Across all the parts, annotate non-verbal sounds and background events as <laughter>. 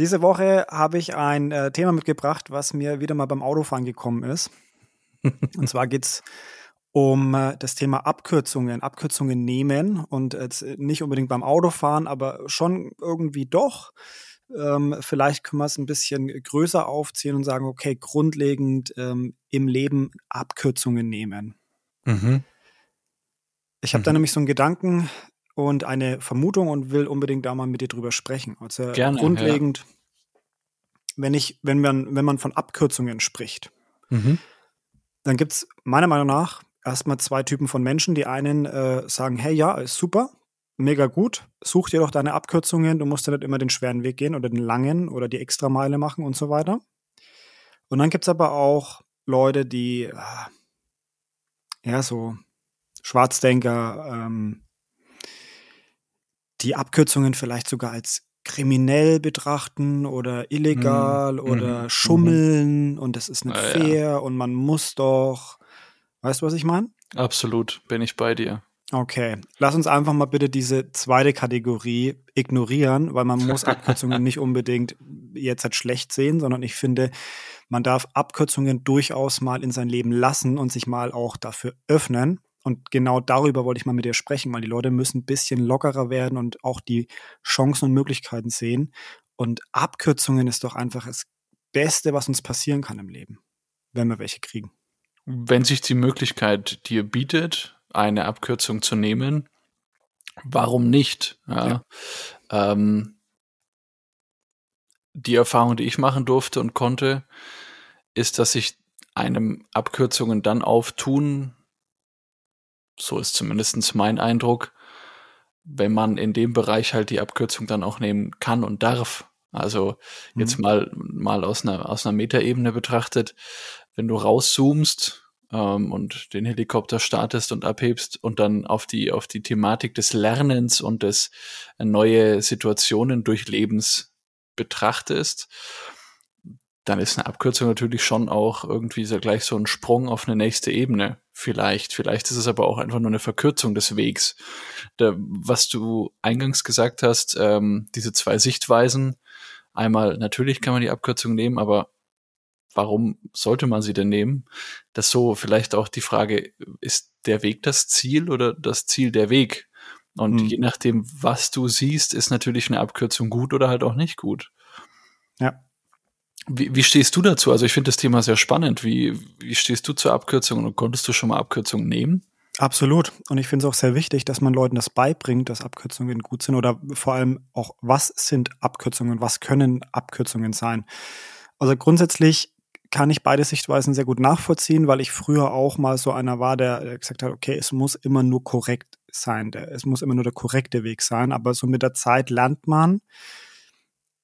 Diese Woche habe ich ein äh, Thema mitgebracht, was mir wieder mal beim Autofahren gekommen ist. <laughs> Und zwar geht es um äh, das Thema Abkürzungen, Abkürzungen nehmen und jetzt nicht unbedingt beim Autofahren, aber schon irgendwie doch. Ähm, vielleicht können wir es ein bisschen größer aufziehen und sagen, okay, grundlegend ähm, im Leben Abkürzungen nehmen. Mhm. Ich habe mhm. da nämlich so einen Gedanken und eine Vermutung und will unbedingt da mal mit dir drüber sprechen. Also Gerne, grundlegend, ja. wenn ich, wenn man, wenn man von Abkürzungen spricht, mhm. dann gibt es meiner Meinung nach erstmal zwei Typen von Menschen. Die einen äh, sagen, hey, ja, ist super, mega gut, such dir doch deine Abkürzungen, du musst ja nicht immer den schweren Weg gehen oder den langen oder die Extrameile machen und so weiter. Und dann gibt es aber auch Leute, die äh, ja so Schwarzdenker, ähm, die Abkürzungen vielleicht sogar als kriminell betrachten oder illegal mhm. oder mhm. schummeln und das ist nicht ah, fair ja. und man muss doch. Weißt du, was ich meine? Absolut, bin ich bei dir. Okay, lass uns einfach mal bitte diese zweite Kategorie ignorieren, weil man muss Abkürzungen <laughs> nicht unbedingt jetzt halt schlecht sehen, sondern ich finde, man darf Abkürzungen durchaus mal in sein Leben lassen und sich mal auch dafür öffnen. Und genau darüber wollte ich mal mit dir sprechen, weil die Leute müssen ein bisschen lockerer werden und auch die Chancen und Möglichkeiten sehen. Und Abkürzungen ist doch einfach das Beste, was uns passieren kann im Leben, wenn wir welche kriegen. Wenn sich die Möglichkeit dir bietet, eine Abkürzung zu nehmen, warum nicht? Ja. ja. Ähm, die Erfahrung, die ich machen durfte und konnte, ist, dass sich einem Abkürzungen dann auftun, so ist zumindest mein Eindruck, wenn man in dem Bereich halt die Abkürzung dann auch nehmen kann und darf. Also jetzt mhm. mal, mal aus einer, aus einer Metaebene betrachtet, wenn du rauszoomst ähm, und den Helikopter startest und abhebst und dann auf die, auf die Thematik des Lernens und des äh, neue Situationen durchlebens betrachtest, dann ist eine Abkürzung natürlich schon auch irgendwie so gleich so ein Sprung auf eine nächste Ebene. Vielleicht. Vielleicht ist es aber auch einfach nur eine Verkürzung des Wegs. Da, was du eingangs gesagt hast, ähm, diese zwei Sichtweisen. Einmal, natürlich kann man die Abkürzung nehmen, aber warum sollte man sie denn nehmen? Das so vielleicht auch die Frage, ist der Weg das Ziel oder das Ziel der Weg? Und mhm. je nachdem, was du siehst, ist natürlich eine Abkürzung gut oder halt auch nicht gut. Ja. Wie, wie stehst du dazu? Also ich finde das Thema sehr spannend. Wie, wie stehst du zur Abkürzung und konntest du schon mal Abkürzungen nehmen? Absolut. Und ich finde es auch sehr wichtig, dass man Leuten das beibringt, dass Abkürzungen gut sind oder vor allem auch, was sind Abkürzungen, was können Abkürzungen sein. Also grundsätzlich kann ich beide Sichtweisen sehr gut nachvollziehen, weil ich früher auch mal so einer war, der gesagt hat, okay, es muss immer nur korrekt sein, es muss immer nur der korrekte Weg sein. Aber so mit der Zeit lernt man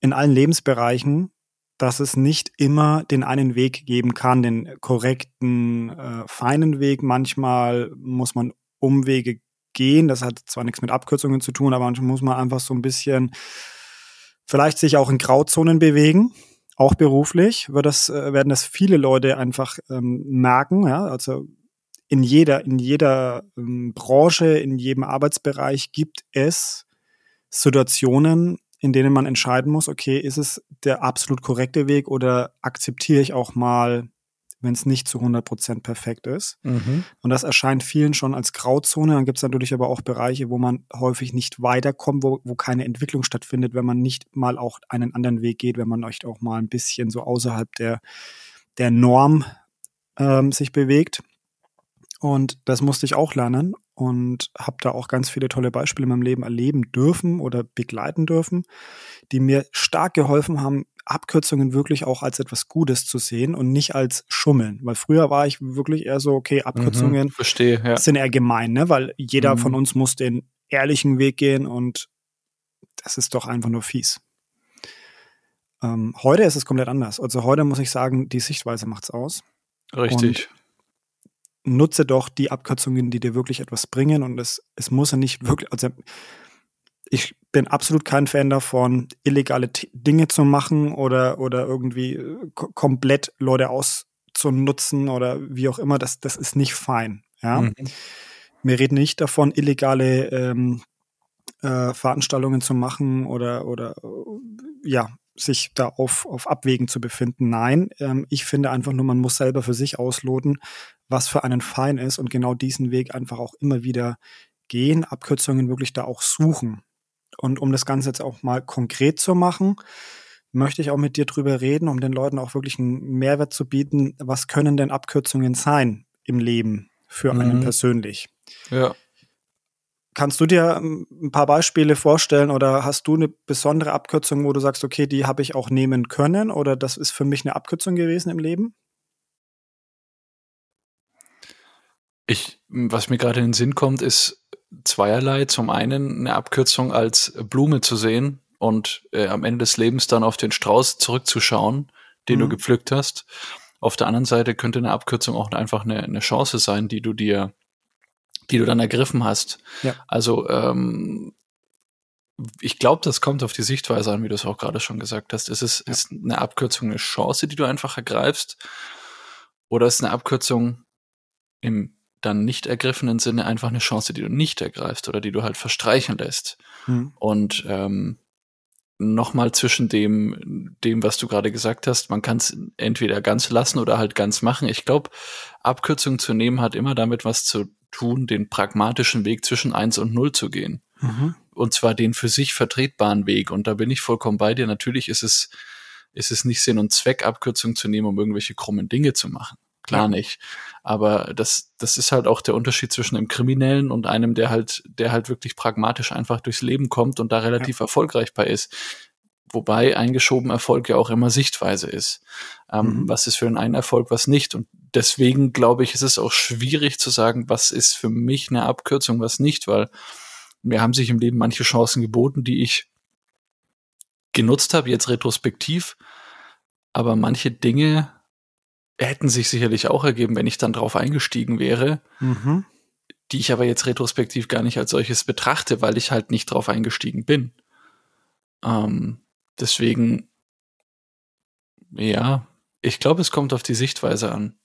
in allen Lebensbereichen, dass es nicht immer den einen Weg geben kann, den korrekten, äh, feinen Weg. Manchmal muss man Umwege gehen. Das hat zwar nichts mit Abkürzungen zu tun, aber manchmal muss man einfach so ein bisschen vielleicht sich auch in Grauzonen bewegen auch beruflich wird das, äh, werden das viele Leute einfach ähm, merken. Ja? Also in jeder, in jeder ähm, Branche, in jedem Arbeitsbereich gibt es Situationen, in denen man entscheiden muss, okay, ist es der absolut korrekte Weg oder akzeptiere ich auch mal wenn es nicht zu 100 Prozent perfekt ist. Mhm. Und das erscheint vielen schon als Grauzone. Dann gibt es natürlich aber auch Bereiche, wo man häufig nicht weiterkommt, wo, wo keine Entwicklung stattfindet, wenn man nicht mal auch einen anderen Weg geht, wenn man euch auch mal ein bisschen so außerhalb der, der Norm ähm, sich bewegt. Und das musste ich auch lernen und habe da auch ganz viele tolle Beispiele in meinem Leben erleben dürfen oder begleiten dürfen, die mir stark geholfen haben, Abkürzungen wirklich auch als etwas Gutes zu sehen und nicht als Schummeln. Weil früher war ich wirklich eher so, okay, Abkürzungen mhm, verstehe, ja. sind eher gemein, ne? weil jeder mhm. von uns muss den ehrlichen Weg gehen und das ist doch einfach nur fies. Ähm, heute ist es komplett anders. Also heute muss ich sagen, die Sichtweise macht's aus. Richtig. Und nutze doch die Abkürzungen, die dir wirklich etwas bringen und es, es muss ja nicht wirklich, also ich bin absolut kein Fan davon, illegale Dinge zu machen oder, oder irgendwie äh, komplett Leute auszunutzen oder wie auch immer. Das, das ist nicht fein. Ja? Mhm. Wir reden nicht davon, illegale ähm, äh, Veranstaltungen zu machen oder, oder äh, ja, sich da auf, auf Abwägen zu befinden. Nein, ähm, ich finde einfach nur, man muss selber für sich ausloten, was für einen fein ist und genau diesen Weg einfach auch immer wieder gehen, Abkürzungen wirklich da auch suchen. Und um das Ganze jetzt auch mal konkret zu machen, möchte ich auch mit dir drüber reden, um den Leuten auch wirklich einen Mehrwert zu bieten. Was können denn Abkürzungen sein im Leben für mhm. einen persönlich? Ja. Kannst du dir ähm, ein paar Beispiele vorstellen oder hast du eine besondere Abkürzung, wo du sagst, okay, die habe ich auch nehmen können oder das ist für mich eine Abkürzung gewesen im Leben? Ich, was mir gerade in den Sinn kommt, ist zweierlei. Zum einen eine Abkürzung als Blume zu sehen und äh, am Ende des Lebens dann auf den Strauß zurückzuschauen, den mhm. du gepflückt hast. Auf der anderen Seite könnte eine Abkürzung auch einfach eine, eine Chance sein, die du dir die du dann ergriffen hast. Ja. Also ähm, ich glaube, das kommt auf die Sichtweise an, wie du es auch gerade schon gesagt hast. Ist es ja. ist eine Abkürzung eine Chance, die du einfach ergreifst, oder ist eine Abkürzung im dann nicht ergriffenen Sinne einfach eine Chance, die du nicht ergreifst oder die du halt verstreichen lässt? Hm. Und ähm, nochmal zwischen dem, dem, was du gerade gesagt hast, man kann es entweder ganz lassen oder halt ganz machen. Ich glaube, Abkürzungen zu nehmen hat immer damit was zu tun, den pragmatischen Weg zwischen eins und null zu gehen. Mhm. Und zwar den für sich vertretbaren Weg. Und da bin ich vollkommen bei dir. Natürlich ist es, ist es nicht Sinn und Zweck, Abkürzungen zu nehmen, um irgendwelche krummen Dinge zu machen. Klar ja. nicht. Aber das, das ist halt auch der Unterschied zwischen einem Kriminellen und einem, der halt, der halt wirklich pragmatisch einfach durchs Leben kommt und da relativ ja. erfolgreich bei ist. Wobei eingeschoben Erfolg ja auch immer Sichtweise ist. Ähm, mhm. Was ist für einen Erfolg, was nicht? Und deswegen glaube ich, ist es auch schwierig zu sagen, was ist für mich eine Abkürzung, was nicht, weil mir haben sich im Leben manche Chancen geboten, die ich genutzt habe, jetzt retrospektiv. Aber manche Dinge hätten sich sicherlich auch ergeben, wenn ich dann drauf eingestiegen wäre, mhm. die ich aber jetzt retrospektiv gar nicht als solches betrachte, weil ich halt nicht drauf eingestiegen bin. Ähm, Deswegen, ja, ich glaube, es kommt auf die Sichtweise an.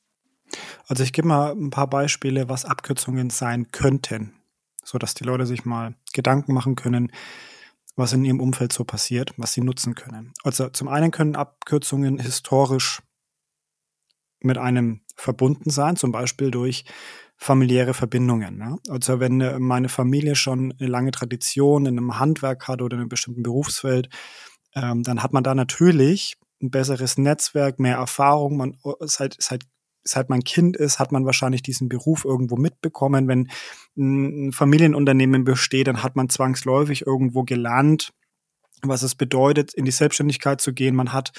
Also ich gebe mal ein paar Beispiele, was Abkürzungen sein könnten, so dass die Leute sich mal Gedanken machen können, was in ihrem Umfeld so passiert, was sie nutzen können. Also zum einen können Abkürzungen historisch mit einem verbunden sein, zum Beispiel durch familiäre Verbindungen. Ne? Also wenn meine Familie schon eine lange Tradition in einem Handwerk hat oder in einem bestimmten Berufsfeld, ähm, dann hat man da natürlich ein besseres Netzwerk, mehr Erfahrung. Man seit, seit, seit man Kind ist, hat man wahrscheinlich diesen Beruf irgendwo mitbekommen. Wenn ein Familienunternehmen besteht, dann hat man zwangsläufig irgendwo gelernt, was es bedeutet, in die Selbstständigkeit zu gehen. Man hat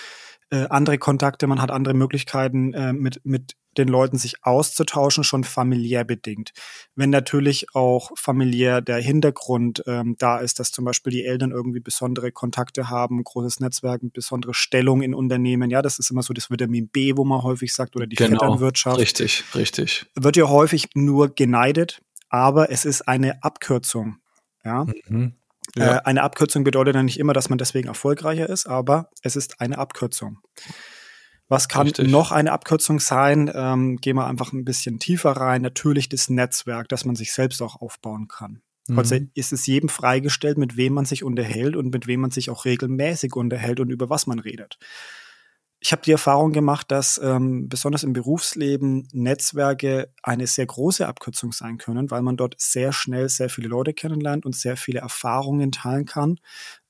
äh, andere Kontakte, man hat andere Möglichkeiten, äh, mit, mit den Leuten sich auszutauschen, schon familiär bedingt. Wenn natürlich auch familiär der Hintergrund ähm, da ist, dass zum Beispiel die Eltern irgendwie besondere Kontakte haben, großes Netzwerk, besondere Stellung in Unternehmen, ja, das ist immer so das Vitamin B, wo man häufig sagt, oder die genau, Vetternwirtschaft. Richtig, richtig. Wird ja häufig nur geneidet, aber es ist eine Abkürzung. Ja. Mhm. Ja. Äh, eine Abkürzung bedeutet ja nicht immer, dass man deswegen erfolgreicher ist, aber es ist eine Abkürzung. Was kann Richtig. noch eine Abkürzung sein? Ähm, gehen wir einfach ein bisschen tiefer rein. Natürlich das Netzwerk, das man sich selbst auch aufbauen kann. Mhm. Also ist es jedem freigestellt, mit wem man sich unterhält und mit wem man sich auch regelmäßig unterhält und über was man redet ich habe die Erfahrung gemacht, dass ähm, besonders im Berufsleben Netzwerke eine sehr große Abkürzung sein können, weil man dort sehr schnell sehr viele Leute kennenlernt und sehr viele Erfahrungen teilen kann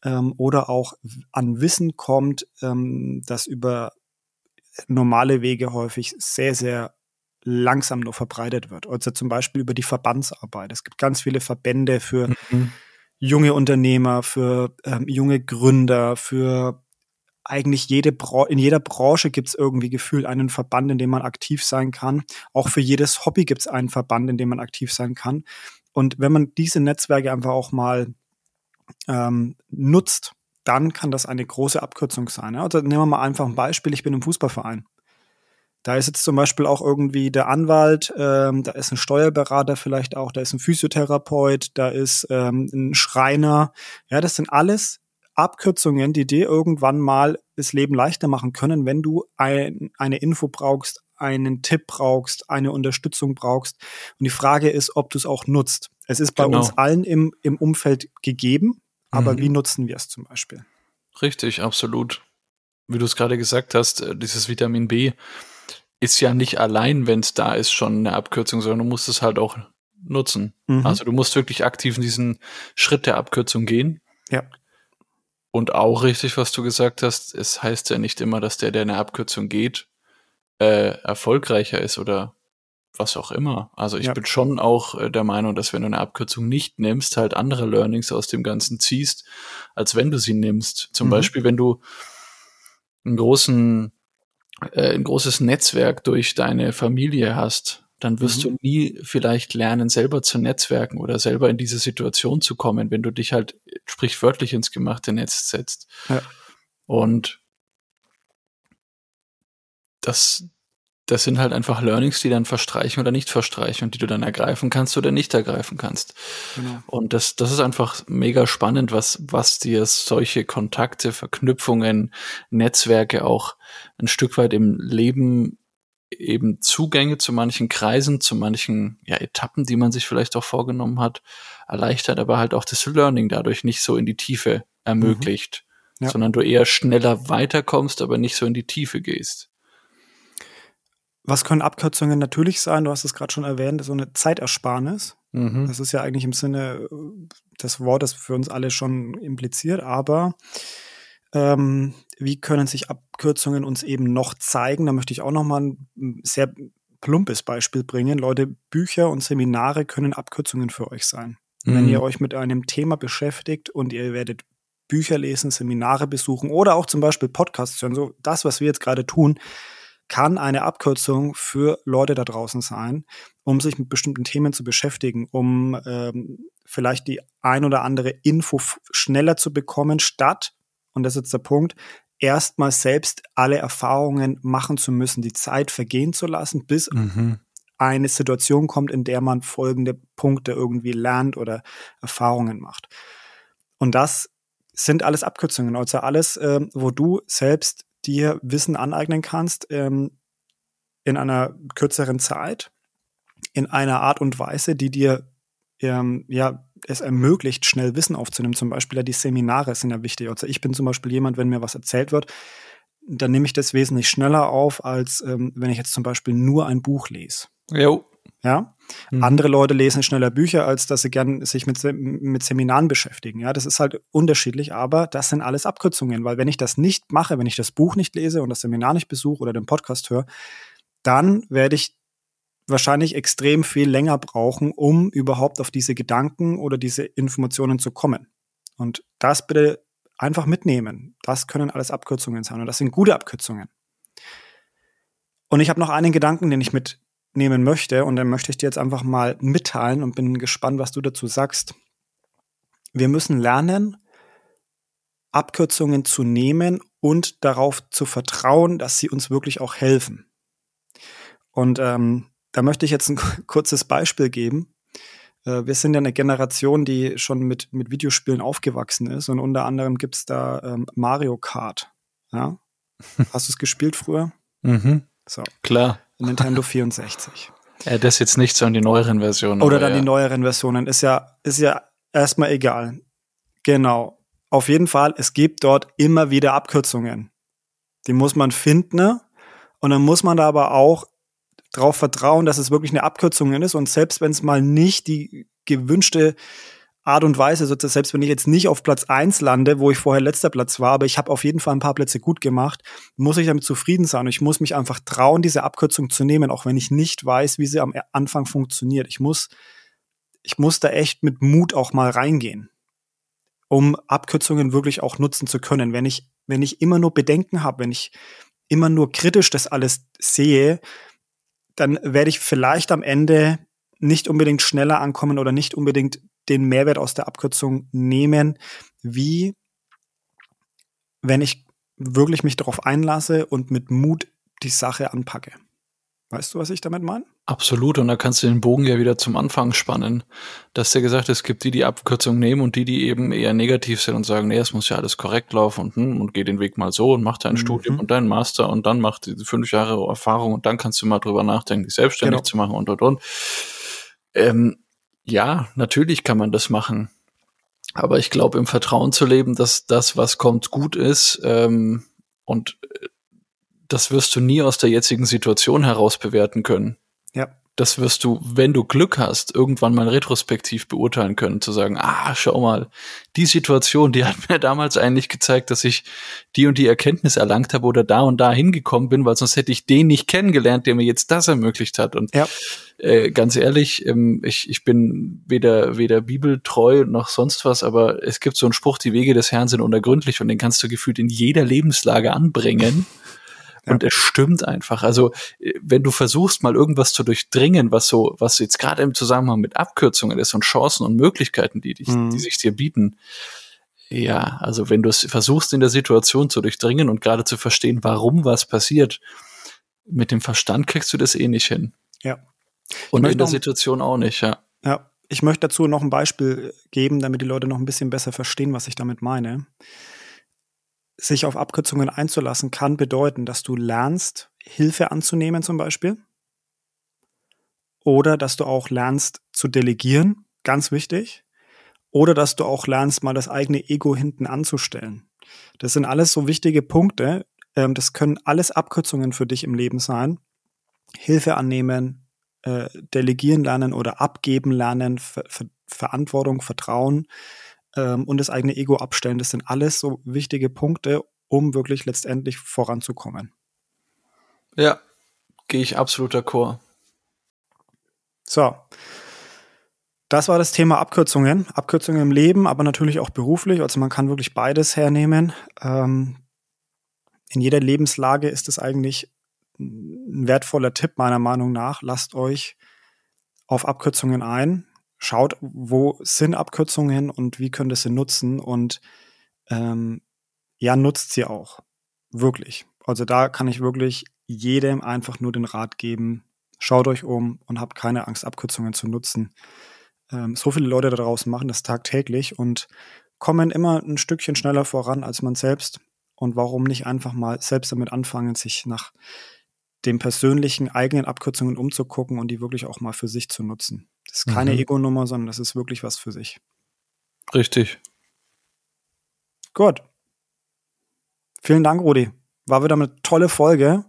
ähm, oder auch an Wissen kommt, ähm, das über normale Wege häufig sehr, sehr langsam nur verbreitet wird. Also zum Beispiel über die Verbandsarbeit. Es gibt ganz viele Verbände für mhm. junge Unternehmer, für ähm, junge Gründer, für eigentlich jede Bra in jeder Branche gibt es irgendwie gefühlt einen Verband, in dem man aktiv sein kann. Auch für jedes Hobby gibt es einen Verband, in dem man aktiv sein kann. Und wenn man diese Netzwerke einfach auch mal ähm, nutzt, dann kann das eine große Abkürzung sein. Ja? Also nehmen wir mal einfach ein Beispiel. Ich bin im Fußballverein. Da ist jetzt zum Beispiel auch irgendwie der Anwalt, ähm, da ist ein Steuerberater vielleicht auch, da ist ein Physiotherapeut, da ist ähm, ein Schreiner. Ja, das sind alles Abkürzungen, die dir irgendwann mal das Leben leichter machen können, wenn du ein, eine Info brauchst, einen Tipp brauchst, eine Unterstützung brauchst. Und die Frage ist, ob du es auch nutzt. Es ist bei genau. uns allen im, im Umfeld gegeben, aber mhm. wie nutzen wir es zum Beispiel? Richtig, absolut. wie du es gerade gesagt hast, äh, dieses Vitamin B ist ja nicht allein, wenn es da ist, schon eine Abkürzung, sondern du musst es halt auch nutzen. Mhm. Also du musst wirklich aktiv in diesen Schritt der Abkürzung gehen. Ja. Und auch richtig, was du gesagt hast, es heißt ja nicht immer, dass der, der eine Abkürzung geht, äh, erfolgreicher ist oder was auch immer. Also ich ja. bin schon auch äh, der Meinung, dass wenn du eine Abkürzung nicht nimmst, halt andere Learnings aus dem Ganzen ziehst, als wenn du sie nimmst. Zum mhm. Beispiel, wenn du einen großen, äh, ein großes Netzwerk durch deine Familie hast, dann wirst mhm. du nie vielleicht lernen, selber zu netzwerken oder selber in diese Situation zu kommen, wenn du dich halt sprichwörtlich ins gemachte Netz setzt. Ja. Und das, das sind halt einfach Learnings, die dann verstreichen oder nicht verstreichen und die du dann ergreifen kannst oder nicht ergreifen kannst. Genau. Und das, das ist einfach mega spannend, was, was dir solche Kontakte, Verknüpfungen, Netzwerke auch ein Stück weit im Leben eben Zugänge zu manchen Kreisen, zu manchen ja, Etappen, die man sich vielleicht auch vorgenommen hat, erleichtert, aber halt auch das Learning dadurch nicht so in die Tiefe ermöglicht, mhm. ja. sondern du eher schneller weiterkommst, aber nicht so in die Tiefe gehst. Was können Abkürzungen natürlich sein? Du hast es gerade schon erwähnt, so eine Zeitersparnis. Mhm. Das ist ja eigentlich im Sinne des Wortes für uns alle schon impliziert, aber ähm, wie können sich Abkürzungen uns eben noch zeigen? Da möchte ich auch noch mal ein sehr plumpes Beispiel bringen. Leute, Bücher und Seminare können Abkürzungen für euch sein. Mhm. Wenn ihr euch mit einem Thema beschäftigt und ihr werdet Bücher lesen, Seminare besuchen oder auch zum Beispiel Podcasts hören, so das, was wir jetzt gerade tun, kann eine Abkürzung für Leute da draußen sein, um sich mit bestimmten Themen zu beschäftigen, um ähm, vielleicht die ein oder andere Info schneller zu bekommen, statt, und das ist jetzt der Punkt, erstmal selbst alle Erfahrungen machen zu müssen, die Zeit vergehen zu lassen, bis mhm. eine Situation kommt, in der man folgende Punkte irgendwie lernt oder Erfahrungen macht. Und das sind alles Abkürzungen, also alles, äh, wo du selbst dir Wissen aneignen kannst ähm, in einer kürzeren Zeit, in einer Art und Weise, die dir ähm, ja es ermöglicht, schnell Wissen aufzunehmen. Zum Beispiel ja die Seminare sind ja wichtig. Also ich bin zum Beispiel jemand, wenn mir was erzählt wird, dann nehme ich das wesentlich schneller auf, als ähm, wenn ich jetzt zum Beispiel nur ein Buch lese. Jo. Ja. Mhm. Andere Leute lesen schneller Bücher, als dass sie gern sich mit, mit Seminaren beschäftigen. Ja, das ist halt unterschiedlich, aber das sind alles Abkürzungen, weil wenn ich das nicht mache, wenn ich das Buch nicht lese und das Seminar nicht besuche oder den Podcast höre, dann werde ich wahrscheinlich extrem viel länger brauchen, um überhaupt auf diese Gedanken oder diese Informationen zu kommen. Und das bitte einfach mitnehmen. Das können alles Abkürzungen sein und das sind gute Abkürzungen. Und ich habe noch einen Gedanken, den ich mit nehmen möchte, und dann möchte ich dir jetzt einfach mal mitteilen und bin gespannt, was du dazu sagst. Wir müssen lernen, Abkürzungen zu nehmen und darauf zu vertrauen, dass sie uns wirklich auch helfen. Und ähm, da möchte ich jetzt ein <laughs> kurzes Beispiel geben. Äh, wir sind ja eine Generation, die schon mit, mit Videospielen aufgewachsen ist und unter anderem gibt's da ähm, Mario Kart. Ja? <laughs> Hast du es gespielt früher? Mhm. So. Klar. Nintendo <laughs> 64. Ja, das jetzt nicht so an die neueren Versionen. Oder dann ja. die neueren Versionen. Ist ja, ist ja erstmal egal. Genau. Auf jeden Fall, es gibt dort immer wieder Abkürzungen. Die muss man finden. Ne? Und dann muss man da aber auch darauf vertrauen, dass es wirklich eine Abkürzung ist. Und selbst wenn es mal nicht die gewünschte Art und Weise, sozusagen, selbst wenn ich jetzt nicht auf Platz eins lande, wo ich vorher letzter Platz war, aber ich habe auf jeden Fall ein paar Plätze gut gemacht, muss ich damit zufrieden sein. Und ich muss mich einfach trauen, diese Abkürzung zu nehmen, auch wenn ich nicht weiß, wie sie am Anfang funktioniert. Ich muss, ich muss da echt mit Mut auch mal reingehen, um Abkürzungen wirklich auch nutzen zu können. Wenn ich, wenn ich immer nur Bedenken habe, wenn ich immer nur kritisch das alles sehe, dann werde ich vielleicht am Ende nicht unbedingt schneller ankommen oder nicht unbedingt den Mehrwert aus der Abkürzung nehmen, wie wenn ich wirklich mich darauf einlasse und mit Mut die Sache anpacke. Weißt du, was ich damit meine? Absolut, und da kannst du den Bogen ja wieder zum Anfang spannen. Dass der gesagt, es gibt die, die Abkürzung nehmen und die, die eben eher negativ sind und sagen, nee, es muss ja alles korrekt laufen und, hm, und geh den Weg mal so und mach dein mhm. Studium und dein Master und dann mach die fünf Jahre Erfahrung und dann kannst du mal drüber nachdenken, dich selbstständig genau. zu machen und und und. Ähm, ja, natürlich kann man das machen. Aber ich glaube, im Vertrauen zu leben, dass das, was kommt, gut ist, ähm, Und äh, das wirst du nie aus der jetzigen Situation heraus bewerten können. Ja das wirst du, wenn du Glück hast, irgendwann mal retrospektiv beurteilen können, zu sagen, ah, schau mal, die Situation, die hat <laughs> mir damals eigentlich gezeigt, dass ich die und die Erkenntnis erlangt habe oder da und da hingekommen bin, weil sonst hätte ich den nicht kennengelernt, der mir jetzt das ermöglicht hat. Und ja. äh, ganz ehrlich, ähm, ich, ich bin weder, weder bibeltreu noch sonst was, aber es gibt so einen Spruch, die Wege des Herrn sind unergründlich und den kannst du gefühlt in jeder Lebenslage anbringen. Und es stimmt einfach. Also, äh, wenn du versuchst, mal irgendwas zu durchdringen, was so, was jetzt gerade im Zusammenhang mit Abkürzungen ist und Chancen und Möglichkeiten, die, die, mhm. die sich dir bieten, ja, also wenn du es versuchst, in der Situation zu durchdringen und gerade zu verstehen, warum was passiert, mit dem Verstand kriegst du das eh nicht hin. Ja. Und in der Situation auch nicht, ja. Ja. Ich möchte dazu noch ein Beispiel geben, damit die Leute noch ein bisschen besser verstehen, was ich damit meine sich auf Abkürzungen einzulassen, kann bedeuten, dass du lernst, Hilfe anzunehmen zum Beispiel. Oder dass du auch lernst zu delegieren, ganz wichtig. Oder dass du auch lernst, mal das eigene Ego hinten anzustellen. Das sind alles so wichtige Punkte. Ähm, das können alles Abkürzungen für dich im Leben sein. Hilfe annehmen, äh, delegieren lernen oder abgeben lernen, Ver Ver Verantwortung, Vertrauen ähm, und das eigene Ego abstellen. Das sind alles so wichtige Punkte, um wirklich letztendlich voranzukommen. Ja, gehe ich absolut d'accord. So. Das war das Thema Abkürzungen. Abkürzungen im Leben, aber natürlich auch beruflich. Also man kann wirklich beides hernehmen. Ähm, in jeder Lebenslage ist es eigentlich ein wertvoller Tipp meiner Meinung nach. Lasst euch auf Abkürzungen ein schaut, wo sind Abkürzungen und wie könnt ihr sie nutzen und ähm, ja, nutzt sie auch. Wirklich. Also da kann ich wirklich jedem einfach nur den Rat geben, schaut euch um und habt keine Angst, Abkürzungen zu nutzen. Ähm, so viele Leute da draußen machen das tagtäglich und kommen immer ein Stückchen schneller voran als man selbst. Und warum nicht einfach mal selbst damit anfangen, sich nach den persönlichen eigenen Abkürzungen umzugucken und die wirklich auch mal für sich zu nutzen. Das ist keine mhm. Ego-Nummer, sondern das ist wirklich was für sich. Richtig. Gut. Vielen Dank, Rudi. War wieder eine tolle Folge.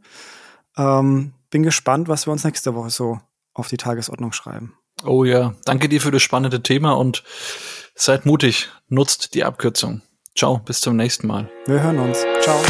Ähm, bin gespannt, was wir uns nächste Woche so auf die Tagesordnung schreiben. Oh ja, danke dir für das spannende Thema und seid mutig, nutzt die Abkürzung. Ciao, bis zum nächsten Mal. Wir hören uns. Ciao.